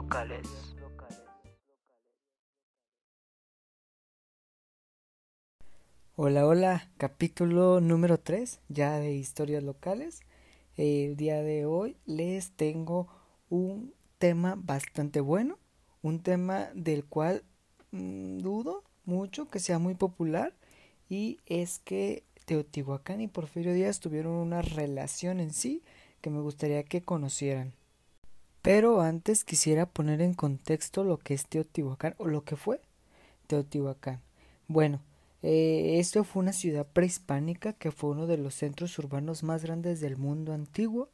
locales. Hola, hola, capítulo número 3 ya de historias locales. El día de hoy les tengo un tema bastante bueno, un tema del cual mm, dudo mucho que sea muy popular y es que Teotihuacán y Porfirio Díaz tuvieron una relación en sí que me gustaría que conocieran. Pero antes quisiera poner en contexto lo que es Teotihuacán o lo que fue Teotihuacán. Bueno, eh, esto fue una ciudad prehispánica que fue uno de los centros urbanos más grandes del mundo antiguo,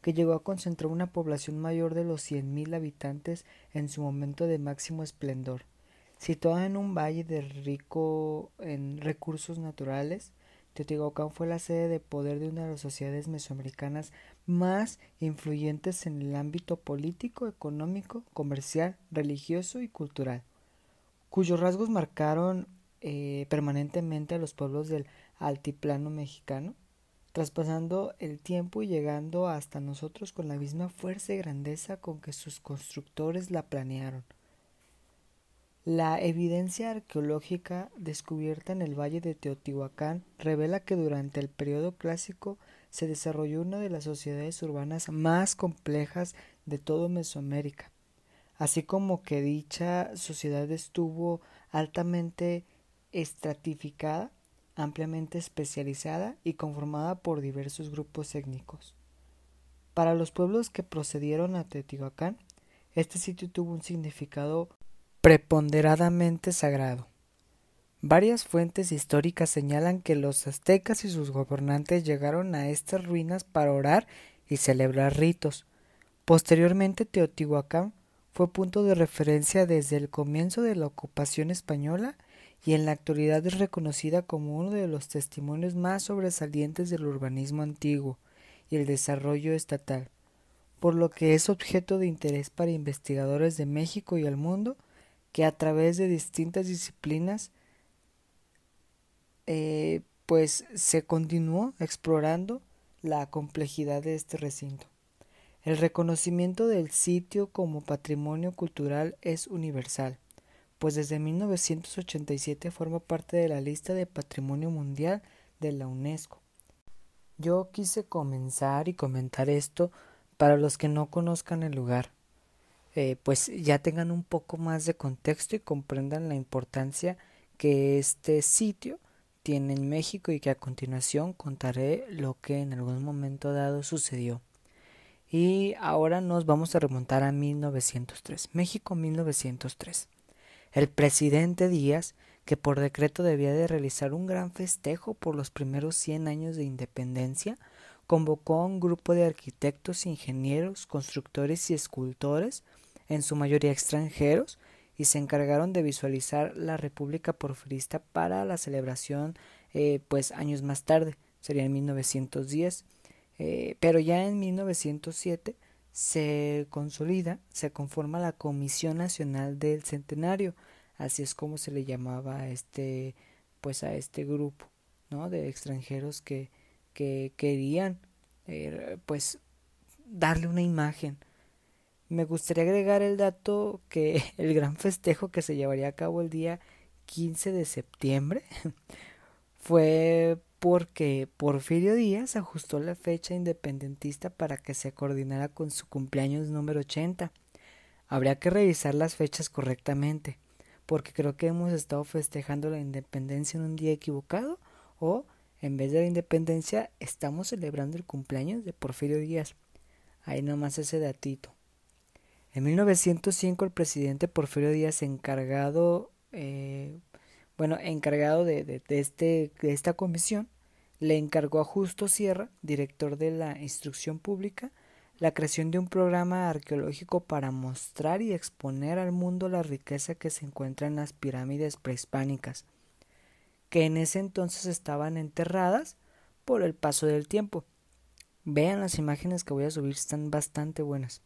que llegó a concentrar una población mayor de los 100.000 habitantes en su momento de máximo esplendor. Situada en un valle de rico en recursos naturales, Teotihuacán fue la sede de poder de una de las sociedades mesoamericanas más influyentes en el ámbito político, económico, comercial, religioso y cultural, cuyos rasgos marcaron eh, permanentemente a los pueblos del altiplano mexicano, traspasando el tiempo y llegando hasta nosotros con la misma fuerza y grandeza con que sus constructores la planearon. La evidencia arqueológica descubierta en el valle de Teotihuacán revela que durante el periodo clásico se desarrolló una de las sociedades urbanas más complejas de todo Mesoamérica, así como que dicha sociedad estuvo altamente estratificada, ampliamente especializada y conformada por diversos grupos étnicos. Para los pueblos que procedieron a Teotihuacán, este sitio tuvo un significado preponderadamente sagrado. Varias fuentes históricas señalan que los aztecas y sus gobernantes llegaron a estas ruinas para orar y celebrar ritos. Posteriormente Teotihuacán fue punto de referencia desde el comienzo de la ocupación española y en la actualidad es reconocida como uno de los testimonios más sobresalientes del urbanismo antiguo y el desarrollo estatal, por lo que es objeto de interés para investigadores de México y el mundo que a través de distintas disciplinas eh, pues se continuó explorando la complejidad de este recinto. El reconocimiento del sitio como patrimonio cultural es universal, pues desde 1987 forma parte de la lista de Patrimonio Mundial de la UNESCO. Yo quise comenzar y comentar esto para los que no conozcan el lugar, eh, pues ya tengan un poco más de contexto y comprendan la importancia que este sitio tiene en México y que a continuación contaré lo que en algún momento dado sucedió. Y ahora nos vamos a remontar a 1903, México 1903. El presidente Díaz, que por decreto debía de realizar un gran festejo por los primeros 100 años de independencia, convocó a un grupo de arquitectos, ingenieros, constructores y escultores en su mayoría extranjeros, y se encargaron de visualizar la República Porfirista para la celebración eh, pues años más tarde, sería en 1910, eh, pero ya en 1907 se consolida, se conforma la Comisión Nacional del Centenario, así es como se le llamaba a este pues a este grupo, ¿no? de extranjeros que, que querían eh, pues darle una imagen me gustaría agregar el dato que el gran festejo que se llevaría a cabo el día 15 de septiembre fue porque Porfirio Díaz ajustó la fecha independentista para que se coordinara con su cumpleaños número 80. Habría que revisar las fechas correctamente, porque creo que hemos estado festejando la independencia en un día equivocado o en vez de la independencia estamos celebrando el cumpleaños de Porfirio Díaz. Ahí nomás ese datito. En 1905 el presidente Porfirio Díaz encargado, eh, bueno, encargado de, de, este, de esta comisión, le encargó a Justo Sierra, director de la instrucción pública, la creación de un programa arqueológico para mostrar y exponer al mundo la riqueza que se encuentra en las pirámides prehispánicas, que en ese entonces estaban enterradas por el paso del tiempo. Vean las imágenes que voy a subir, están bastante buenas.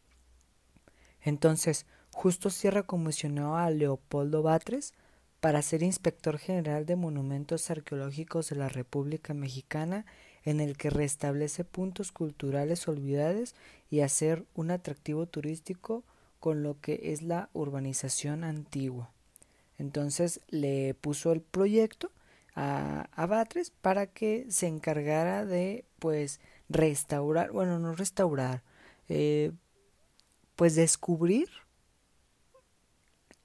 Entonces, Justo Sierra comisionó a Leopoldo Batres para ser inspector general de monumentos arqueológicos de la República Mexicana, en el que restablece puntos culturales olvidados y hacer un atractivo turístico con lo que es la urbanización antigua. Entonces le puso el proyecto a, Batres para que se encargara de pues restaurar, bueno, no restaurar, eh, pues descubrir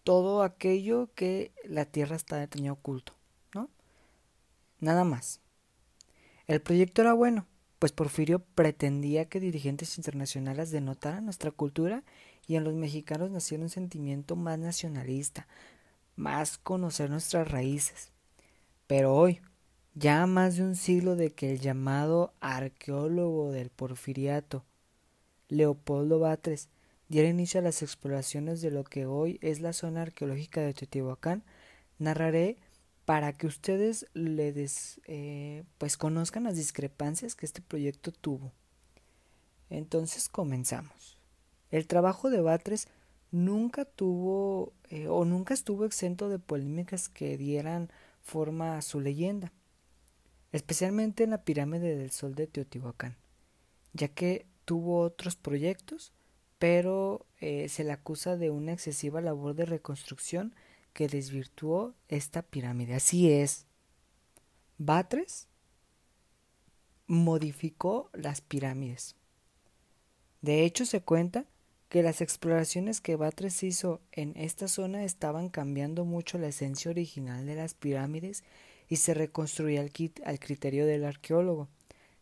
todo aquello que la Tierra está tenía oculto, ¿no? Nada más. El proyecto era bueno, pues Porfirio pretendía que dirigentes internacionales denotaran nuestra cultura y en los mexicanos nació un sentimiento más nacionalista, más conocer nuestras raíces. Pero hoy, ya más de un siglo de que el llamado arqueólogo del porfiriato, Leopoldo Batres, diera inicio a las exploraciones de lo que hoy es la zona arqueológica de Teotihuacán, narraré para que ustedes le eh, pues conozcan las discrepancias que este proyecto tuvo. Entonces comenzamos. El trabajo de Batres nunca tuvo eh, o nunca estuvo exento de polémicas que dieran forma a su leyenda, especialmente en la pirámide del Sol de Teotihuacán, ya que tuvo otros proyectos, pero eh, se le acusa de una excesiva labor de reconstrucción que desvirtuó esta pirámide. Así es. Batres modificó las pirámides. De hecho, se cuenta que las exploraciones que Batres hizo en esta zona estaban cambiando mucho la esencia original de las pirámides y se reconstruía al, al criterio del arqueólogo.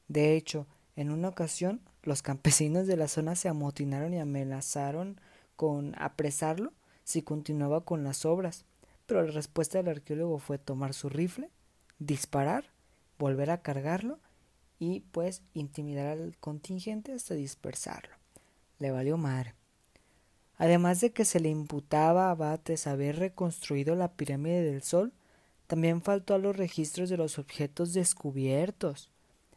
De hecho, en una ocasión, los campesinos de la zona se amotinaron y amenazaron con apresarlo si continuaba con las obras, pero la respuesta del arqueólogo fue tomar su rifle, disparar, volver a cargarlo y pues intimidar al contingente hasta dispersarlo le valió madre. Además de que se le imputaba a Bates haber reconstruido la pirámide del Sol, también faltó a los registros de los objetos descubiertos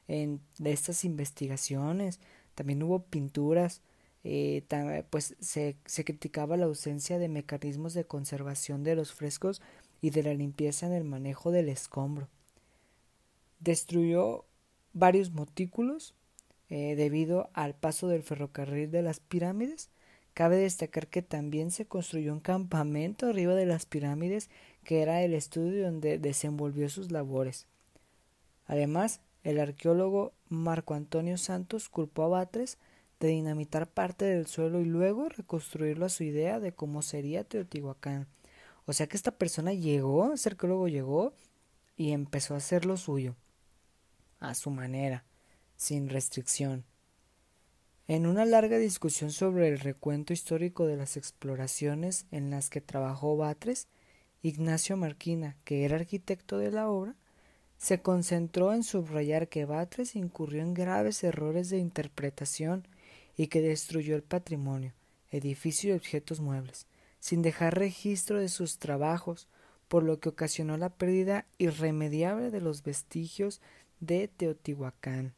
en estas investigaciones. También hubo pinturas, eh, pues se, se criticaba la ausencia de mecanismos de conservación de los frescos y de la limpieza en el manejo del escombro. Destruyó varios montículos eh, debido al paso del ferrocarril de las pirámides. Cabe destacar que también se construyó un campamento arriba de las pirámides que era el estudio donde desenvolvió sus labores. Además, el arqueólogo Marco Antonio Santos culpó a Batres de dinamitar parte del suelo y luego reconstruirlo a su idea de cómo sería Teotihuacán. O sea que esta persona llegó, ese arqueólogo llegó y empezó a hacer lo suyo, a su manera sin restricción. En una larga discusión sobre el recuento histórico de las exploraciones en las que trabajó Batres, Ignacio Marquina, que era arquitecto de la obra, se concentró en subrayar que Batres incurrió en graves errores de interpretación y que destruyó el patrimonio, edificio y objetos muebles, sin dejar registro de sus trabajos, por lo que ocasionó la pérdida irremediable de los vestigios de Teotihuacán.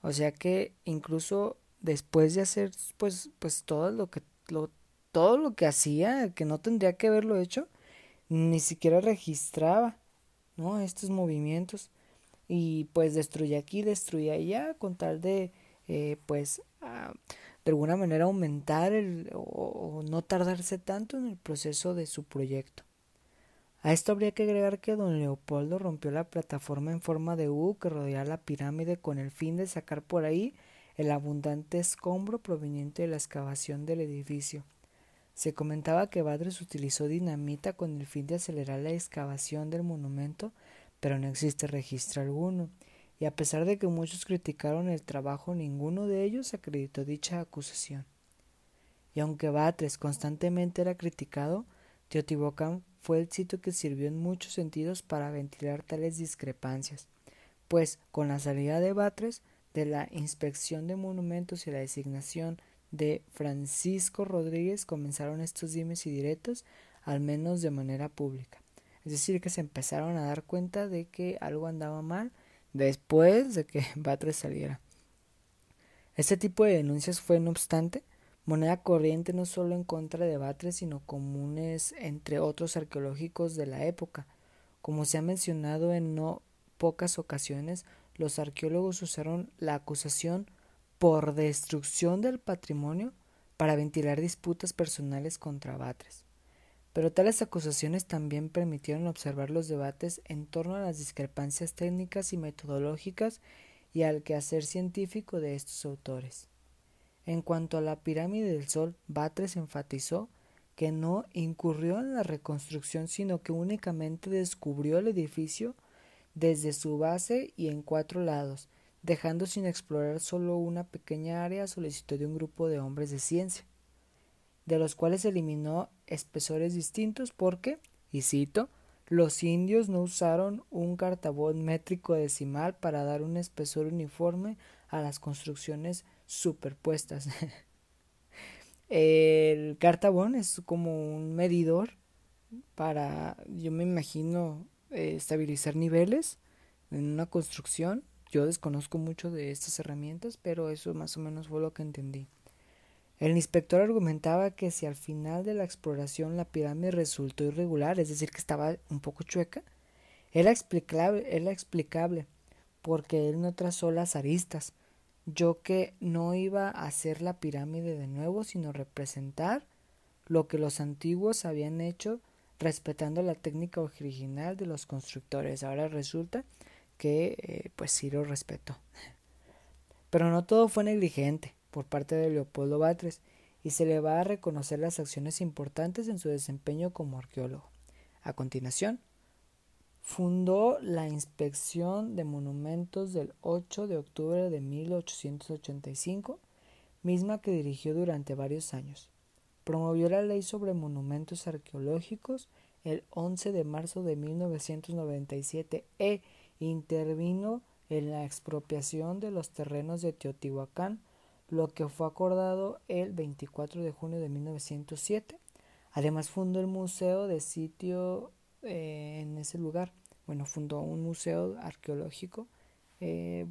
O sea que incluso después de hacer pues pues todo lo que lo, todo lo que hacía, que no tendría que haberlo hecho, ni siquiera registraba, ¿no? estos movimientos y pues destruía aquí, destruía allá con tal de eh, pues de alguna manera aumentar el, o no tardarse tanto en el proceso de su proyecto. A esto habría que agregar que don Leopoldo rompió la plataforma en forma de U que rodeaba la pirámide con el fin de sacar por ahí el abundante escombro proveniente de la excavación del edificio. Se comentaba que Badres utilizó dinamita con el fin de acelerar la excavación del monumento, pero no existe registro alguno, y a pesar de que muchos criticaron el trabajo, ninguno de ellos acreditó dicha acusación. Y aunque Batres constantemente era criticado, Teotihuacán fue el sitio que sirvió en muchos sentidos para ventilar tales discrepancias, pues con la salida de Batres de la inspección de monumentos y la designación de Francisco Rodríguez comenzaron estos dimes y diretos, al menos de manera pública. Es decir, que se empezaron a dar cuenta de que algo andaba mal después de que Batres saliera. Este tipo de denuncias fue, no obstante, moneda corriente no solo en contra de Batres, sino comunes entre otros arqueológicos de la época. Como se ha mencionado en no pocas ocasiones, los arqueólogos usaron la acusación por destrucción del patrimonio para ventilar disputas personales contra Batres. Pero tales acusaciones también permitieron observar los debates en torno a las discrepancias técnicas y metodológicas y al quehacer científico de estos autores. En cuanto a la pirámide del Sol, Batres enfatizó que no incurrió en la reconstrucción, sino que únicamente descubrió el edificio desde su base y en cuatro lados, dejando sin explorar solo una pequeña área solicitó de un grupo de hombres de ciencia, de los cuales eliminó espesores distintos porque, y cito, los indios no usaron un cartabón métrico decimal para dar un espesor uniforme a las construcciones superpuestas. El cartabón es como un medidor para, yo me imagino, eh, estabilizar niveles en una construcción. Yo desconozco mucho de estas herramientas, pero eso más o menos fue lo que entendí. El inspector argumentaba que si al final de la exploración la pirámide resultó irregular, es decir, que estaba un poco chueca, era explicable, era explicable porque él no trazó las aristas, yo que no iba a hacer la pirámide de nuevo, sino representar lo que los antiguos habían hecho respetando la técnica original de los constructores. Ahora resulta que eh, pues lo respetó. Pero no todo fue negligente por parte de Leopoldo Batres y se le va a reconocer las acciones importantes en su desempeño como arqueólogo. A continuación, Fundó la Inspección de Monumentos del 8 de octubre de 1885, misma que dirigió durante varios años. Promovió la ley sobre monumentos arqueológicos el 11 de marzo de 1997 e intervino en la expropiación de los terrenos de Teotihuacán, lo que fue acordado el 24 de junio de 1907. Además fundó el Museo de Sitio eh, en ese lugar. Bueno, fundó un museo arqueológico eh,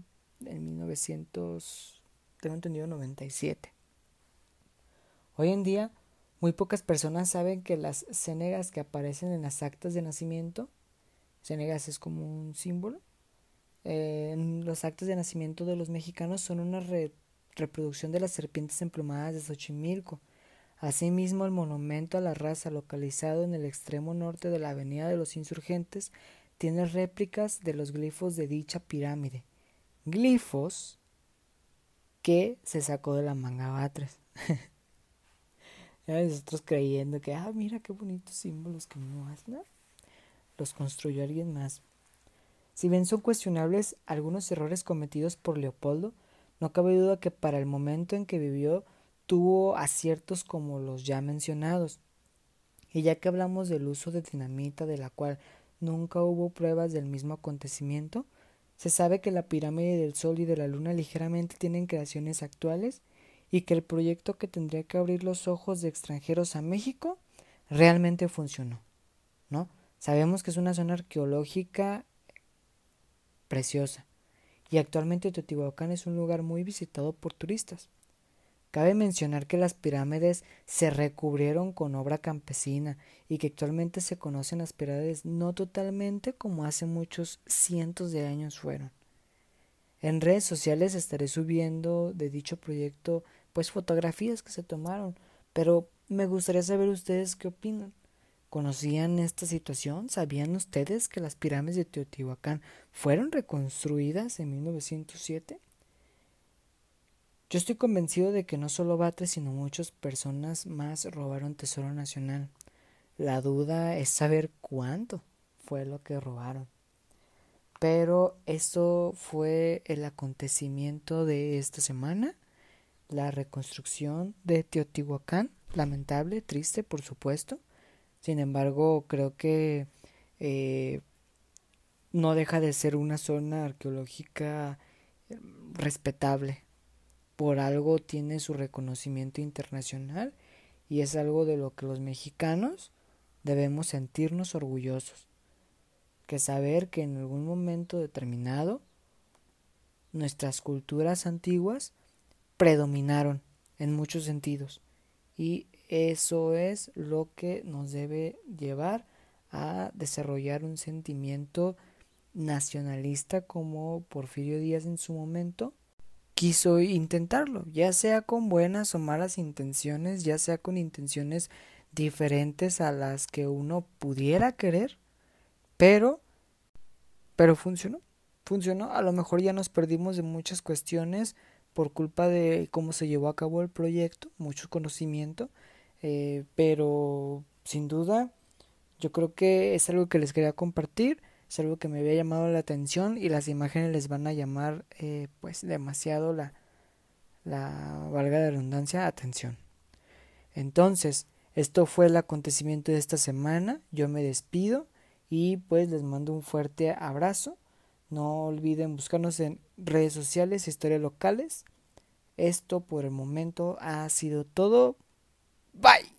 en 1900, tengo entendido, 97. Hoy en día, muy pocas personas saben que las cénegas que aparecen en las actas de nacimiento, cénegas es como un símbolo, eh, los actos de nacimiento de los mexicanos son una reproducción de las serpientes emplumadas de Xochimilco. Asimismo, el monumento a la raza localizado en el extremo norte de la Avenida de los Insurgentes tiene réplicas de los glifos de dicha pirámide. Glifos que se sacó de la manga Batres. Nosotros creyendo que, ah, mira qué bonitos símbolos que no hacen. Los construyó alguien más. Si bien son cuestionables algunos errores cometidos por Leopoldo, no cabe duda que para el momento en que vivió tuvo aciertos como los ya mencionados. Y ya que hablamos del uso de dinamita, de la cual nunca hubo pruebas del mismo acontecimiento, se sabe que la pirámide del Sol y de la Luna ligeramente tienen creaciones actuales y que el proyecto que tendría que abrir los ojos de extranjeros a México realmente funcionó. ¿No? Sabemos que es una zona arqueológica preciosa y actualmente Teotihuacán es un lugar muy visitado por turistas. Cabe mencionar que las pirámides se recubrieron con obra campesina y que actualmente se conocen las pirámides no totalmente como hace muchos cientos de años fueron. En redes sociales estaré subiendo de dicho proyecto pues fotografías que se tomaron, pero me gustaría saber ustedes qué opinan. ¿Conocían esta situación? ¿Sabían ustedes que las pirámides de Teotihuacán fueron reconstruidas en 1907? Yo estoy convencido de que no solo Batres, sino muchas personas más robaron tesoro nacional. La duda es saber cuánto fue lo que robaron. Pero esto fue el acontecimiento de esta semana, la reconstrucción de Teotihuacán, lamentable, triste, por supuesto. Sin embargo, creo que eh, no deja de ser una zona arqueológica eh, respetable por algo tiene su reconocimiento internacional y es algo de lo que los mexicanos debemos sentirnos orgullosos. Que saber que en algún momento determinado nuestras culturas antiguas predominaron en muchos sentidos y eso es lo que nos debe llevar a desarrollar un sentimiento nacionalista como Porfirio Díaz en su momento quiso intentarlo, ya sea con buenas o malas intenciones, ya sea con intenciones diferentes a las que uno pudiera querer, pero pero funcionó. Funcionó, a lo mejor ya nos perdimos de muchas cuestiones por culpa de cómo se llevó a cabo el proyecto, mucho conocimiento, eh, pero sin duda yo creo que es algo que les quería compartir es algo que me había llamado la atención y las imágenes les van a llamar eh, pues demasiado la, la valga de redundancia atención. Entonces, esto fue el acontecimiento de esta semana, yo me despido y pues les mando un fuerte abrazo. No olviden buscarnos en redes sociales, historias locales. Esto por el momento ha sido todo. Bye.